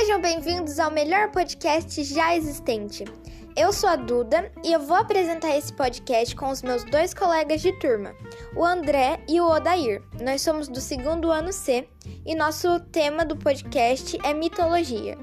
Sejam bem-vindos ao melhor podcast já existente. Eu sou a Duda e eu vou apresentar esse podcast com os meus dois colegas de turma, o André e o Odair. Nós somos do segundo ano C e nosso tema do podcast é mitologia.